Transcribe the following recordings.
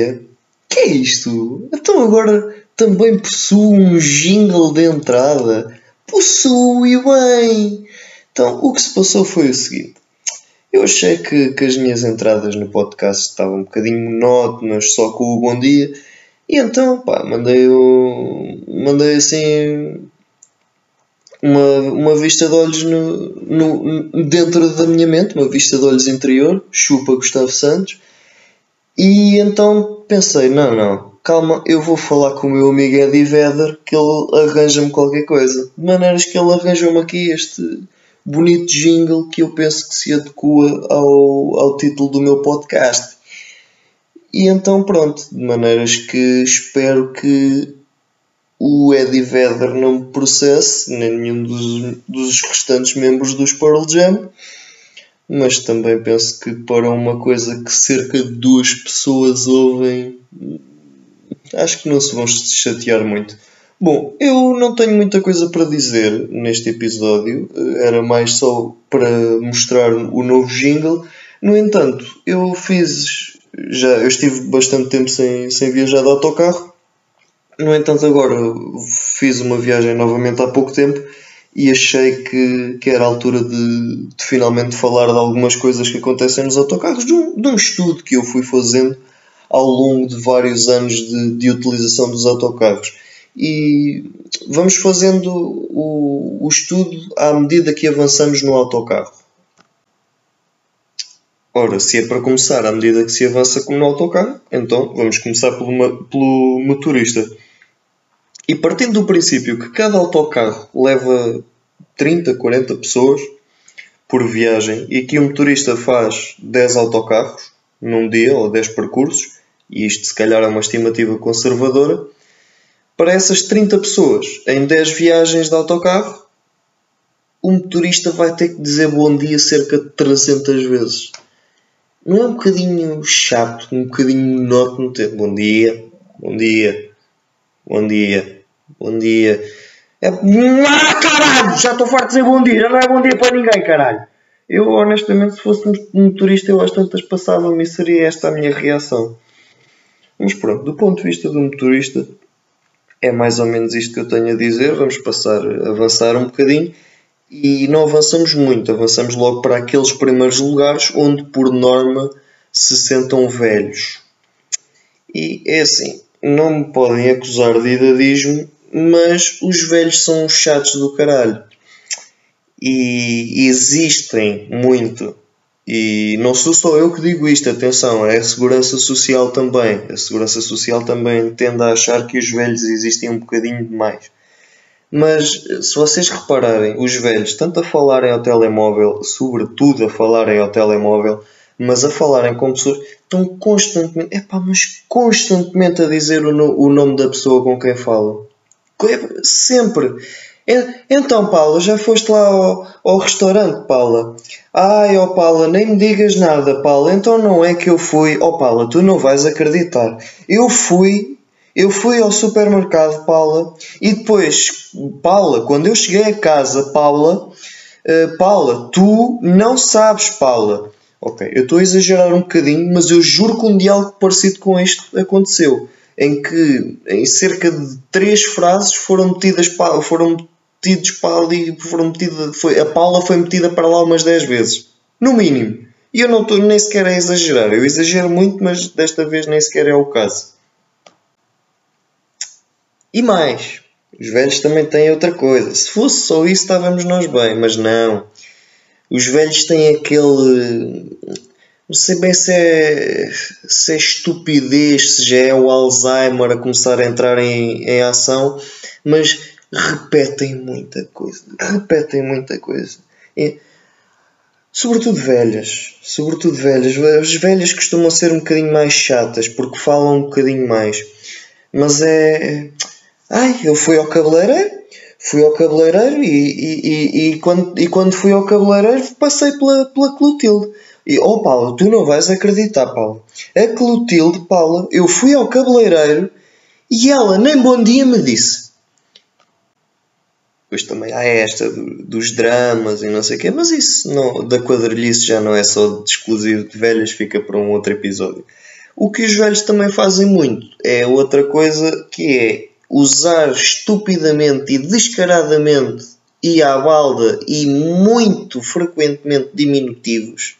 dia. Que é isto? Então agora também possuo um jingle de entrada. Possui bem! Então, o que se passou foi o seguinte. Eu achei que, que as minhas entradas no podcast estavam um bocadinho monótonas, só com o bom dia. E então, pá, mandei, mandei assim uma, uma vista de olhos no, no, dentro da minha mente, uma vista de olhos interior, chupa Gustavo Santos. E então pensei, não, não, calma, eu vou falar com o meu amigo Eddie Vedder que ele arranja-me qualquer coisa. De maneiras que ele arranjou-me aqui este bonito jingle que eu penso que se adequa ao, ao título do meu podcast. E então pronto, de maneiras que espero que o Eddie Vedder não me processe, nem nenhum dos, dos restantes membros dos Pearl Jam, mas também penso que para uma coisa que cerca de duas pessoas ouvem, acho que não se vão chatear muito. Bom, eu não tenho muita coisa para dizer neste episódio, era mais só para mostrar o novo jingle. No entanto, eu fiz. Já, eu estive bastante tempo sem, sem viajar de autocarro. No entanto, agora fiz uma viagem novamente há pouco tempo e achei que, que era a altura de, de finalmente falar de algumas coisas que acontecem nos autocarros, de um, de um estudo que eu fui fazendo ao longo de vários anos de, de utilização dos autocarros e vamos fazendo o, o estudo à medida que avançamos no autocarro. Ora, se é para começar à medida que se avança no autocarro, então vamos começar pelo, pelo motorista. E partindo do princípio que cada autocarro leva 30, 40 pessoas por viagem e que o motorista faz 10 autocarros num dia ou 10 percursos, e isto se calhar é uma estimativa conservadora, para essas 30 pessoas em 10 viagens de autocarro, o motorista vai ter que dizer bom dia cerca de 300 vezes. Não é um bocadinho chato, um bocadinho monótono ter bom dia, bom dia, bom dia, bom dia. É... Ah, caralho! Já estou farto de dizer bom dia, já não é bom dia para ninguém, caralho. Eu, honestamente, se fosse motorista, eu às tantas passava-me e seria esta a minha reação. Mas pronto, do ponto de vista do motorista, é mais ou menos isto que eu tenho a dizer. Vamos passar, avançar um bocadinho e não avançamos muito, avançamos logo para aqueles primeiros lugares onde, por norma, se sentam velhos. E é assim, não me podem acusar de idadismo, mas os velhos são chatos do caralho. E existem muito e não sou só eu que digo isto, atenção, é a segurança social também. A segurança social também tende a achar que os velhos existem um bocadinho demais. Mas se vocês repararem, os velhos, tanto a falarem ao telemóvel, sobretudo a falarem ao telemóvel, mas a falarem com pessoas, estão constantemente, epá, mas constantemente a dizer o, no, o nome da pessoa com quem falam. Sempre. Então, Paula, já foste lá ao, ao restaurante, Paula? Ai, oh, Paula, nem me digas nada, Paula. Então não é que eu fui. Oh, Paula, tu não vais acreditar. Eu fui, eu fui ao supermercado, Paula, e depois, Paula, quando eu cheguei a casa, Paula, uh, Paula, tu não sabes, Paula. Ok, eu estou a exagerar um bocadinho, mas eu juro que um dia algo parecido com isto aconteceu. Em que em cerca de três frases foram metidas, foram metidos para ali, foram metida, foi, a Paula foi metida para lá umas 10 vezes. No mínimo. E eu não estou nem sequer a exagerar. Eu exagero muito, mas desta vez nem sequer é o caso. E mais, os velhos também têm outra coisa. Se fosse só isso, estávamos nós bem, mas não. Os velhos têm aquele. Não sei bem se é, se é estupidez, se já é o Alzheimer a começar a entrar em, em ação, mas repetem muita coisa. Repetem muita coisa. E, sobretudo velhas. Sobretudo velhas. As velhas costumam ser um bocadinho mais chatas porque falam um bocadinho mais. Mas é. Ai, eu fui ao cabeleireiro. Fui ao cabeleireiro e, e, e, e, quando, e quando fui ao cabeleireiro passei pela, pela Clotilde. E, oh Paula, tu não vais acreditar, Paula. A Clotilde, Paula, eu fui ao cabeleireiro e ela nem bom dia me disse. Depois também há esta do, dos dramas e não sei o quê, mas isso não, da quadrilhice já não é só de exclusivo de velhas, fica para um outro episódio. O que os velhos também fazem muito é outra coisa que é usar estupidamente e descaradamente e à balda e muito frequentemente diminutivos.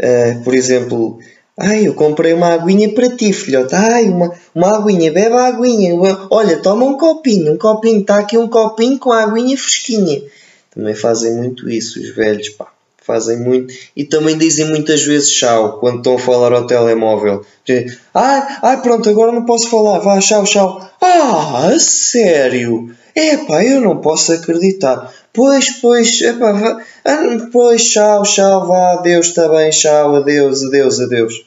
Uh, por exemplo, ai, eu comprei uma aguinha para ti, filhote. Ai, uma, uma aguinha, bebe a aguinha. Olha, toma um copinho, um copinho, está aqui um copinho com a aguinha fresquinha. Também fazem muito isso, os velhos, pá. Fazem muito. E também dizem muitas vezes tchau quando estão a falar ao telemóvel. Ai, ai, pronto, agora não posso falar. Vá, tchau, tchau. Ah, sério? Epá, eu não posso acreditar. Pois, pois, epá, ah, pois, tchau, tchau, vá, adeus, está bem, tchau, adeus, adeus, adeus.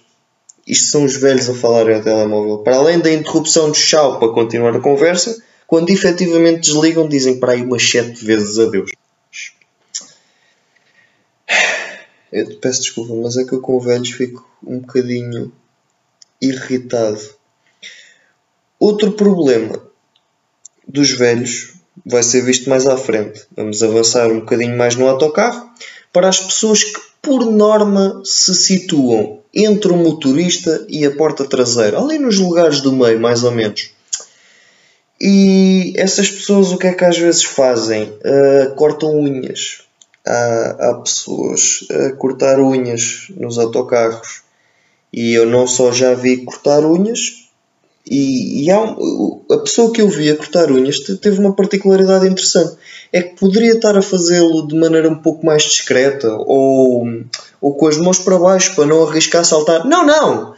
Isto são os velhos a falarem ao telemóvel. Para além da interrupção de tchau para continuar a conversa, quando efetivamente desligam, dizem para aí umas sete vezes adeus. Eu te peço desculpa, mas é que eu com velhos fico um bocadinho irritado. Outro problema dos velhos vai ser visto mais à frente. Vamos avançar um bocadinho mais no autocarro para as pessoas que, por norma, se situam entre o motorista e a porta traseira, ali nos lugares do meio, mais ou menos. E essas pessoas o que é que às vezes fazem? Uh, cortam unhas há, há pessoas a cortar unhas nos autocarros. E eu não só já vi cortar unhas, e, e a pessoa que eu vi a cortar unhas teve uma particularidade interessante. É que poderia estar a fazê-lo de maneira um pouco mais discreta ou, ou com as mãos para baixo para não arriscar saltar. Não, não!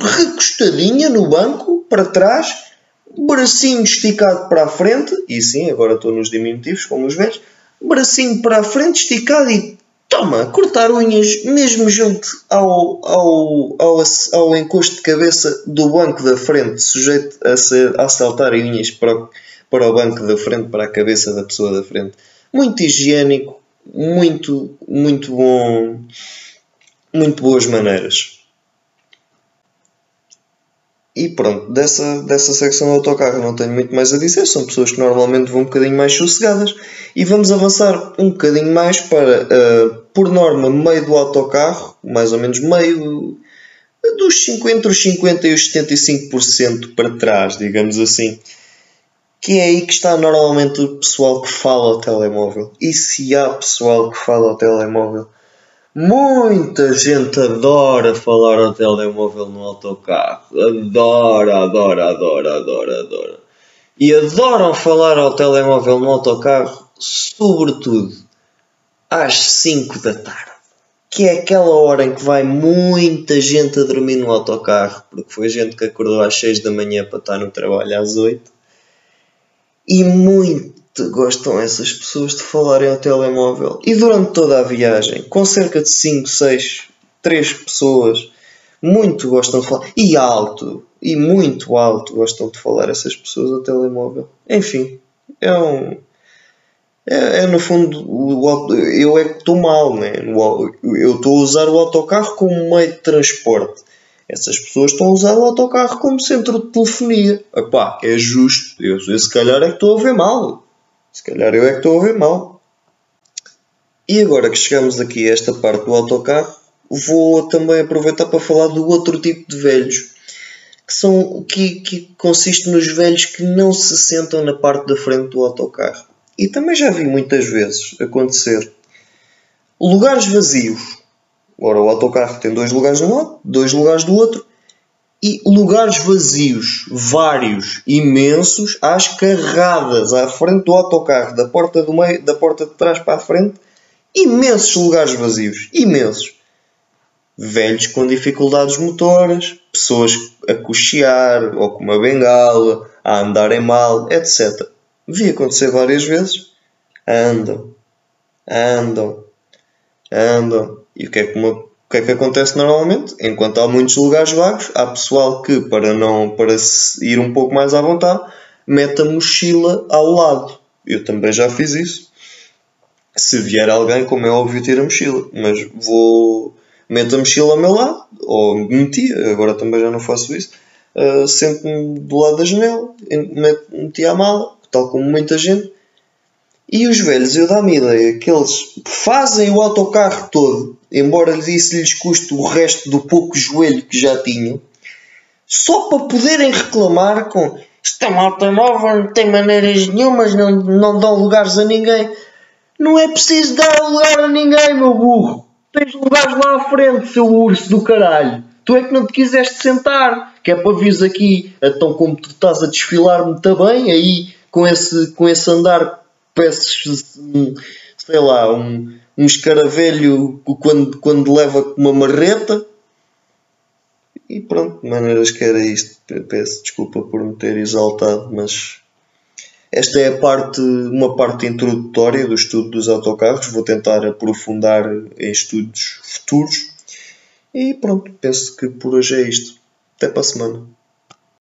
Recostadinha no banco, para trás, bracinho esticado para a frente, e sim, agora estou nos diminutivos, como os velhos, bracinho para a frente, esticado e toma, cortar unhas mesmo junto ao, ao, ao, ao encosto de cabeça do banco da frente, sujeito a, ser, a saltar unhas para o, para o banco da frente, para a cabeça da pessoa da frente. Muito higiênico, muito, muito bom, muito boas maneiras. E pronto, dessa, dessa secção do autocarro não tenho muito mais a dizer, são pessoas que normalmente vão um bocadinho mais sossegadas. E vamos avançar um bocadinho mais para, uh, por norma, meio do autocarro, mais ou menos meio dos 50, entre os 50% e os 75% para trás, digamos assim. Que é aí que está normalmente o pessoal que fala ao telemóvel. E se há pessoal que fala ao telemóvel, Muita gente adora falar ao telemóvel no autocarro. Adora, adora, adora, adora, adora. E adoram falar ao telemóvel no autocarro, sobretudo às 5 da tarde. Que é aquela hora em que vai muita gente a dormir no autocarro, porque foi gente que acordou às 6 da manhã para estar no trabalho às 8. E muito gostam essas pessoas de falarem ao telemóvel. E durante toda a viagem, com cerca de 5, 6, 3 pessoas, muito gostam de falar. E alto, e muito alto gostam de falar essas pessoas ao telemóvel. Enfim, é um. É, é no fundo, o, eu é que estou mal, né? Eu estou a usar o autocarro como meio de transporte. Essas pessoas estão a usar o autocarro como centro de telefonia. Epá, é justo. Eu, eu se calhar é que estou a ver mal. Se calhar eu é que estou a ver mal. E agora que chegamos aqui a esta parte do autocarro, vou também aproveitar para falar do outro tipo de velhos, que são que, que consiste nos velhos que não se sentam na parte da frente do autocarro. E também já vi muitas vezes acontecer lugares vazios. Ora, o autocarro tem dois lugares de um lado, dois lugares do outro, e lugares vazios, vários, imensos, às carradas à frente do autocarro, da porta do meio, da porta de trás para a frente, imensos lugares vazios, imensos. Velhos com dificuldades motoras, pessoas a cochear ou com uma bengala, a andarem mal, etc. Vi acontecer várias vezes. Andam, andam, andam. E o que é que uma o que é que acontece normalmente? Enquanto há muitos lugares vagos, há pessoal que, para não para ir um pouco mais à vontade, mete a mochila ao lado. Eu também já fiz isso. Se vier alguém, como é óbvio, tira a mochila. Mas vou. Meto a mochila ao meu lado, ou meti, agora também já não faço isso. Uh, Sento-me do lado da janela, meti a mala, tal como muita gente. E os velhos, eu dá-me ideia que eles fazem o autocarro todo embora isso lhes custe o resto do pouco joelho que já tinham, só para poderem reclamar com esta malta nova não tem maneiras nenhumas, não, não dão lugares a ninguém. Não é preciso dar lugar a ninguém, meu burro. Tens lugares lá à frente, seu urso do caralho. Tu é que não te quiseste sentar, que é para vires aqui, então como tu estás a desfilar muito bem, aí com esse, com esse andar, peças, um, sei lá, um, um escaravelho quando, quando leva uma marreta. E pronto, de maneiras que era isto. Peço desculpa por me ter exaltado, mas esta é parte, uma parte introdutória do estudo dos autocarros. Vou tentar aprofundar em estudos futuros. E pronto, penso que por hoje é isto. Até para a semana.